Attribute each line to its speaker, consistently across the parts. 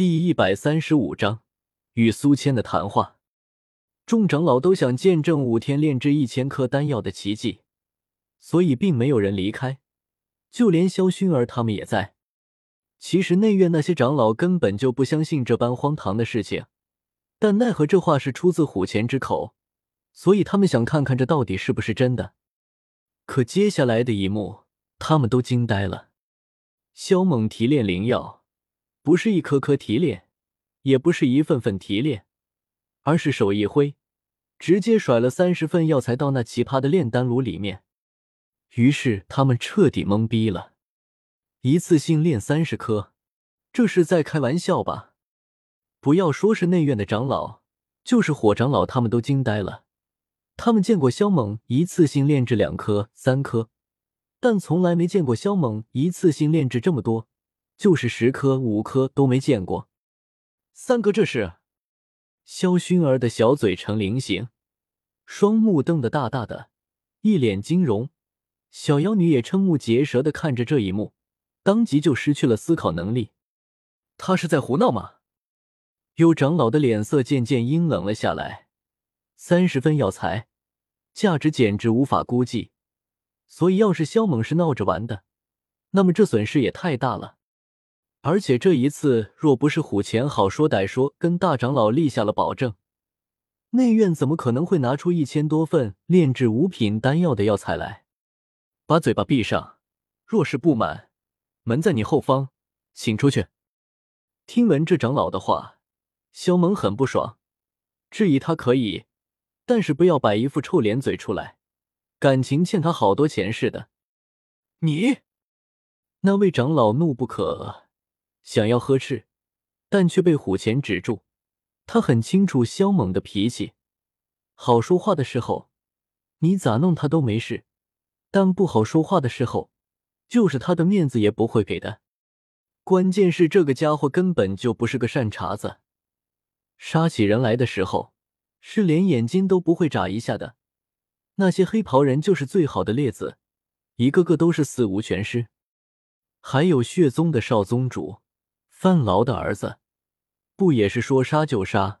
Speaker 1: 第一百三十五章与苏谦的谈话。众长老都想见证五天炼制一千颗丹药的奇迹，所以并没有人离开，就连萧薰儿他们也在。其实内院那些长老根本就不相信这般荒唐的事情，但奈何这话是出自虎钳之口，所以他们想看看这到底是不是真的。可接下来的一幕，他们都惊呆了。萧猛提炼灵药。不是一颗颗提炼，也不是一份份提炼，而是手一挥，直接甩了三十份药材到那奇葩的炼丹炉里面。于是他们彻底懵逼了，一次性炼三十颗，这是在开玩笑吧？不要说是内院的长老，就是火长老他们都惊呆了。他们见过萧猛一次性炼制两颗、三颗，但从来没见过萧猛一次性炼制这么多。就是十颗、五颗都没见过，三哥这是？萧薰儿的小嘴呈菱形，双目瞪得大大的，一脸惊容。小妖女也瞠目结舌的看着这一幕，当即就失去了思考能力。他是在胡闹吗？有长老的脸色渐渐阴冷了下来。三十分药材，价值简直无法估计。所以，要是萧猛是闹着玩的，那么这损失也太大了。而且这一次，若不是虎钳好说歹说跟大长老立下了保证，内院怎么可能会拿出一千多份炼制五品丹药的药材来？把嘴巴闭上！若是不满，门在你后方，请出去。听闻这长老的话，萧猛很不爽，质疑他可以，但是不要摆一副臭脸嘴出来，感情欠他好多钱似的。你，那位长老怒不可遏。想要呵斥，但却被虎钳止住。他很清楚萧猛的脾气，好说话的时候，你咋弄他都没事；但不好说话的时候，就是他的面子也不会给的。关键是这个家伙根本就不是个善茬子，杀起人来的时候，是连眼睛都不会眨一下的。那些黑袍人就是最好的例子，一个个都是死无全尸。还有血宗的少宗主。范劳的儿子，不也是说杀就杀？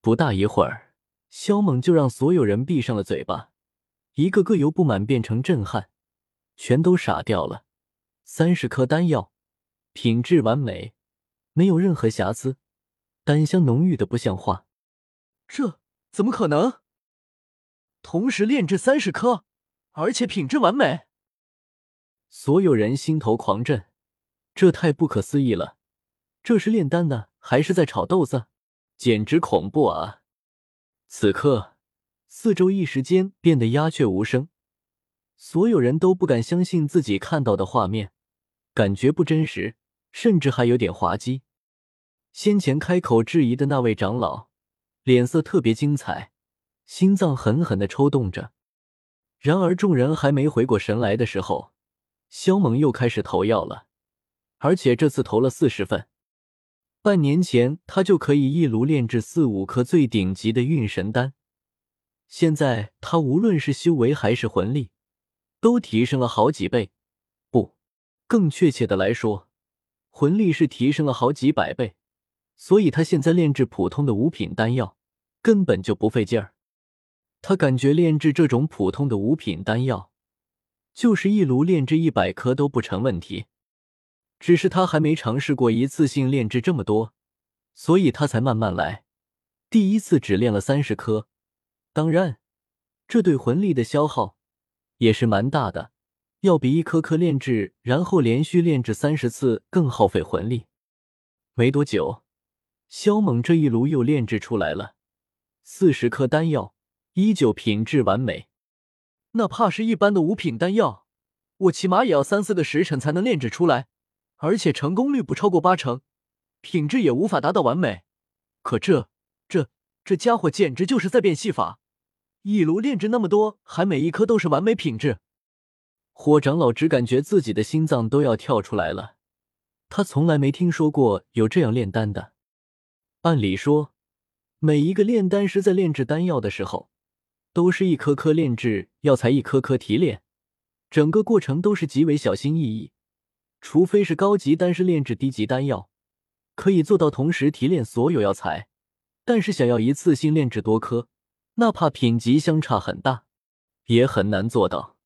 Speaker 1: 不大一会儿，萧猛就让所有人闭上了嘴巴，一个个由不满变成震撼，全都傻掉了。三十颗丹药，品质完美，没有任何瑕疵，丹香浓郁的不像话。这怎么可能？同时炼制三十颗，而且品质完美？所有人心头狂震，这太不可思议了。这是炼丹呢，还是在炒豆子？简直恐怖啊！此刻，四周一时间变得鸦雀无声，所有人都不敢相信自己看到的画面，感觉不真实，甚至还有点滑稽。先前开口质疑的那位长老，脸色特别精彩，心脏狠狠的抽动着。然而，众人还没回过神来的时候，萧猛又开始投药了，而且这次投了四十份。半年前，他就可以一炉炼制四五颗最顶级的运神丹。现在，他无论是修为还是魂力，都提升了好几倍。不，更确切的来说，魂力是提升了好几百倍。所以，他现在炼制普通的五品丹药，根本就不费劲儿。他感觉炼制这种普通的五品丹药，就是一炉炼制一百颗都不成问题。只是他还没尝试过一次性炼制这么多，所以他才慢慢来。第一次只炼了三十颗，当然，这对魂力的消耗也是蛮大的，要比一颗颗炼制然后连续炼制三十次更耗费魂力。没多久，萧猛这一炉又炼制出来了四十颗丹药，依旧品质完美。哪怕是一般的五品丹药，我起码也要三四个时辰才能炼制出来。而且成功率不超过八成，品质也无法达到完美。可这、这、这家伙简直就是在变戏法！一炉炼制那么多，还每一颗都是完美品质。火长老只感觉自己的心脏都要跳出来了。他从来没听说过有这样炼丹的。按理说，每一个炼丹师在炼制丹药的时候，都是一颗颗炼制药材，一颗颗提炼，整个过程都是极为小心翼翼。除非是高级丹师炼制低级丹药，可以做到同时提炼所有药材，但是想要一次性炼制多颗，哪怕品级相差很大，也很难做到。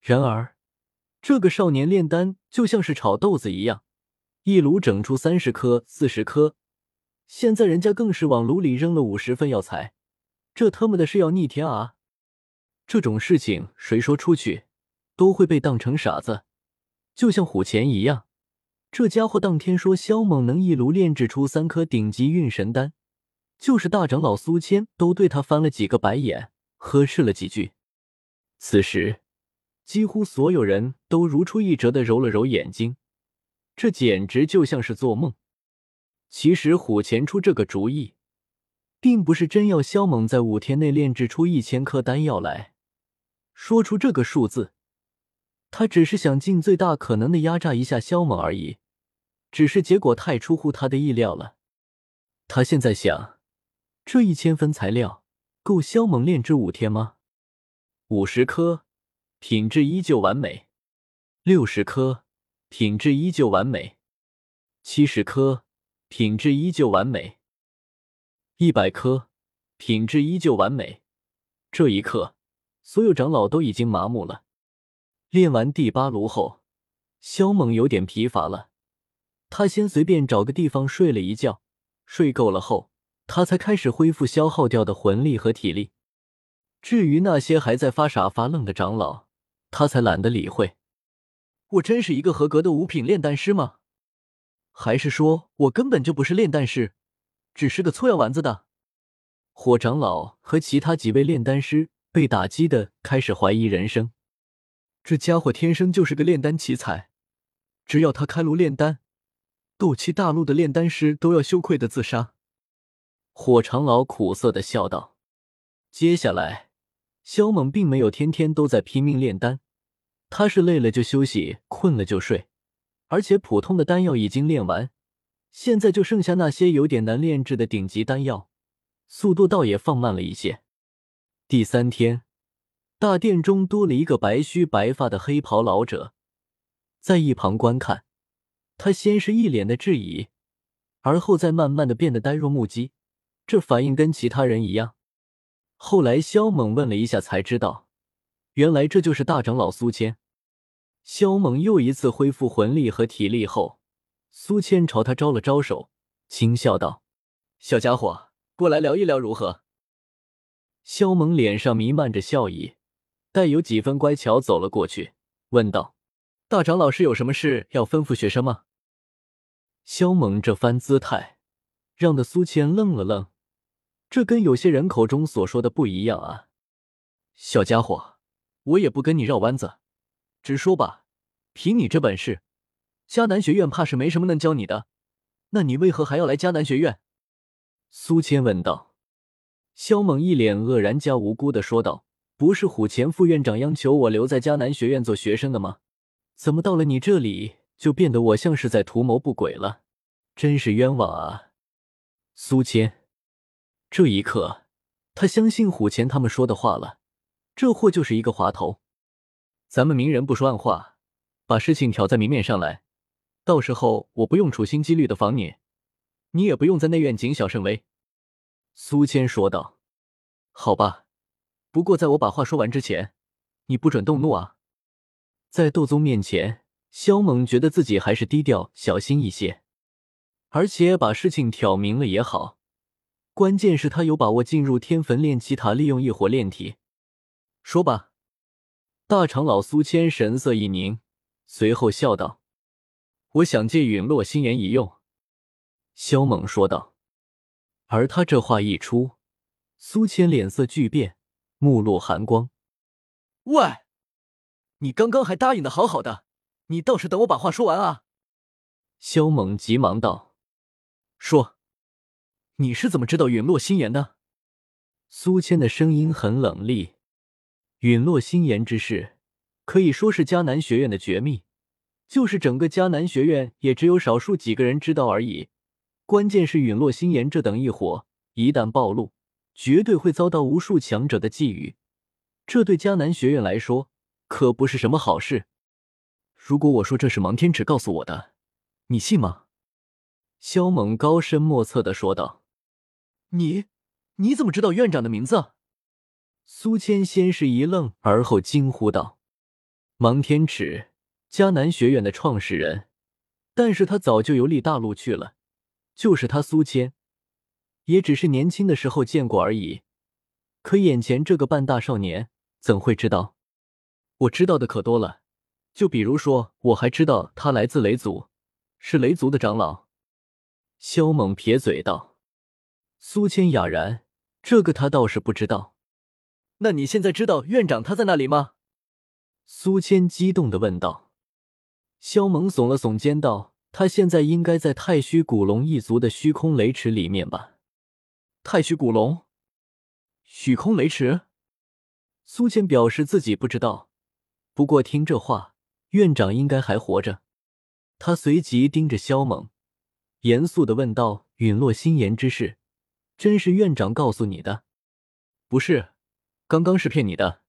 Speaker 1: 然而，这个少年炼丹就像是炒豆子一样，一炉整出三十颗、四十颗。现在人家更是往炉里扔了五十份药材，这他妈的是要逆天啊！这种事情谁说出去都会被当成傻子，就像虎钳一样，这家伙当天说萧猛能一炉炼制出三颗顶级运神丹，就是大长老苏谦都对他翻了几个白眼，呵斥了几句。此时，几乎所有人都如出一辙的揉了揉眼睛，这简直就像是做梦。其实虎钳出这个主意，并不是真要萧猛在五天内炼制出一千颗丹药来。说出这个数字，他只是想尽最大可能的压榨一下萧猛而已。只是结果太出乎他的意料了。他现在想，这一千分材料够萧猛炼制五天吗？五十颗，品质依旧完美；六十颗，品质依旧完美；七十颗。品质依旧完美，一百颗，品质依旧完美。这一刻，所有长老都已经麻木了。练完第八炉后，萧猛有点疲乏了，他先随便找个地方睡了一觉，睡够了后，他才开始恢复消耗掉的魂力和体力。至于那些还在发傻发愣的长老，他才懒得理会。我真是一个合格的五品炼丹师吗？还是说我根本就不是炼丹师，只是个搓药丸子的？火长老和其他几位炼丹师被打击的开始怀疑人生。这家伙天生就是个炼丹奇才，只要他开炉炼丹，斗气大陆的炼丹师都要羞愧的自杀。火长老苦涩的笑道：“接下来，萧猛并没有天天都在拼命炼丹，他是累了就休息，困了就睡。”而且普通的丹药已经炼完，现在就剩下那些有点难炼制的顶级丹药，速度倒也放慢了一些。第三天，大殿中多了一个白须白发的黑袍老者，在一旁观看。他先是一脸的质疑，而后再慢慢的变得呆若木鸡，这反应跟其他人一样。后来萧猛问了一下，才知道，原来这就是大长老苏谦。萧猛又一次恢复魂力和体力后，苏谦朝他招了招手，轻笑道：“小家伙，过来聊一聊如何？”萧猛脸上弥漫着笑意，带有几分乖巧，走了过去，问道：“大长老是有什么事要吩咐学生吗？”萧猛这番姿态，让的苏千愣了愣，这跟有些人口中所说的不一样啊！小家伙，我也不跟你绕弯子。直说吧，凭你这本事，迦南学院怕是没什么能教你的。那你为何还要来迦南学院？苏谦问道。萧猛一脸愕然加无辜的说道：“不是虎钳副院长央求我留在迦南学院做学生的吗？怎么到了你这里就变得我像是在图谋不轨了？真是冤枉啊！”苏谦这一刻，他相信虎钳他们说的话了，这货就是一个滑头。咱们明人不说暗话，把事情挑在明面上来，到时候我不用处心积虑的防你，你也不用在内院谨小慎微。”苏谦说道。“好吧，不过在我把话说完之前，你不准动怒啊。”在斗宗面前，萧猛觉得自己还是低调小心一些，而且把事情挑明了也好。关键是他有把握进入天坟炼气塔，利用异火炼体。说吧。大长老苏谦神色一凝，随后笑道：“我想借陨落心炎一用。”萧猛说道。而他这话一出，苏谦脸色巨变，目露寒光。“喂，你刚刚还答应的好好的，你倒是等我把话说完啊！”萧猛急忙道：“说，你是怎么知道陨落心炎的？”苏谦的声音很冷厉。陨落心炎之事，可以说是迦南学院的绝密，就是整个迦南学院也只有少数几个人知道而已。关键是陨落心炎这等异火，一旦暴露，绝对会遭到无数强者的觊觎，这对迦南学院来说可不是什么好事。如果我说这是盲天尺告诉我的，你信吗？萧猛高深莫测的说道：“
Speaker 2: 你你怎么知道院长的名字？”
Speaker 1: 苏谦先是一愣，而后惊呼道：“盲天尺，迦南学院的创始人，但是他早就游历大陆去了。就是他苏谦，也只是年轻的时候见过而已。可眼前这个半大少年，怎会知道？我知道的可多了，就比如说，我还知道他来自雷族，是雷族的长老。”萧猛撇嘴道。苏谦哑然，这个他倒是不知道。
Speaker 2: 那你现在知道院长他在那里吗？
Speaker 1: 苏谦激动的问道。萧猛耸了耸肩道：“他现在应该在太虚古龙一族的虚空雷池里面吧？”
Speaker 2: 太虚古龙，虚空雷池。
Speaker 1: 苏谦表示自己不知道，不过听这话，院长应该还活着。他随即盯着萧猛，严肃的问道：“陨落心炎之事，真是院长告诉你的？”“
Speaker 2: 不是。”刚刚是骗你的，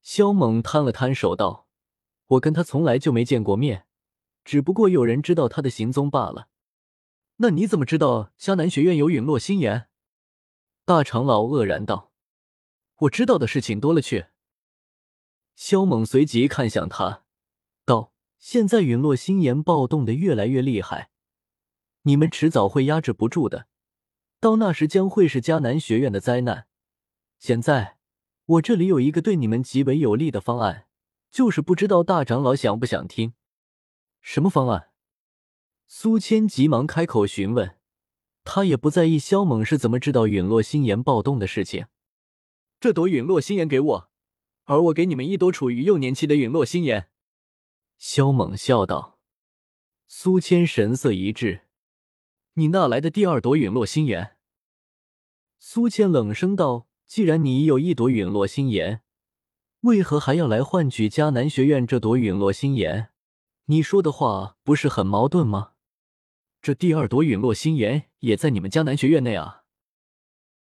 Speaker 1: 萧猛摊了摊手道：“我跟他从来就没见过面，只不过有人知道他的行踪罢了。”
Speaker 2: 那你怎么知道迦南学院有陨落心炎？
Speaker 1: 大长老愕然道：“
Speaker 2: 我知道的事情多了去。”
Speaker 1: 萧猛随即看向他，道：“现在陨落心炎暴动的越来越厉害，你们迟早会压制不住的，到那时将会是迦南学院的灾难。现在。”我这里有一个对你们极为有利的方案，就是不知道大长老想不想听？
Speaker 2: 什么方案？
Speaker 1: 苏谦急忙开口询问，他也不在意萧猛是怎么知道陨落心炎暴动的事情。
Speaker 2: 这朵陨落心炎给我，而我给你们一朵处于幼年期的陨落心炎。
Speaker 1: 萧猛笑道。苏谦神色一滞：“
Speaker 2: 你那来的第二朵陨落心炎？”
Speaker 1: 苏谦冷声道。既然你已有一朵陨落心炎，为何还要来换取迦南学院这朵陨落心炎？你说的话不是很矛盾吗？
Speaker 2: 这第二朵陨落心炎也在你们江南学院内啊。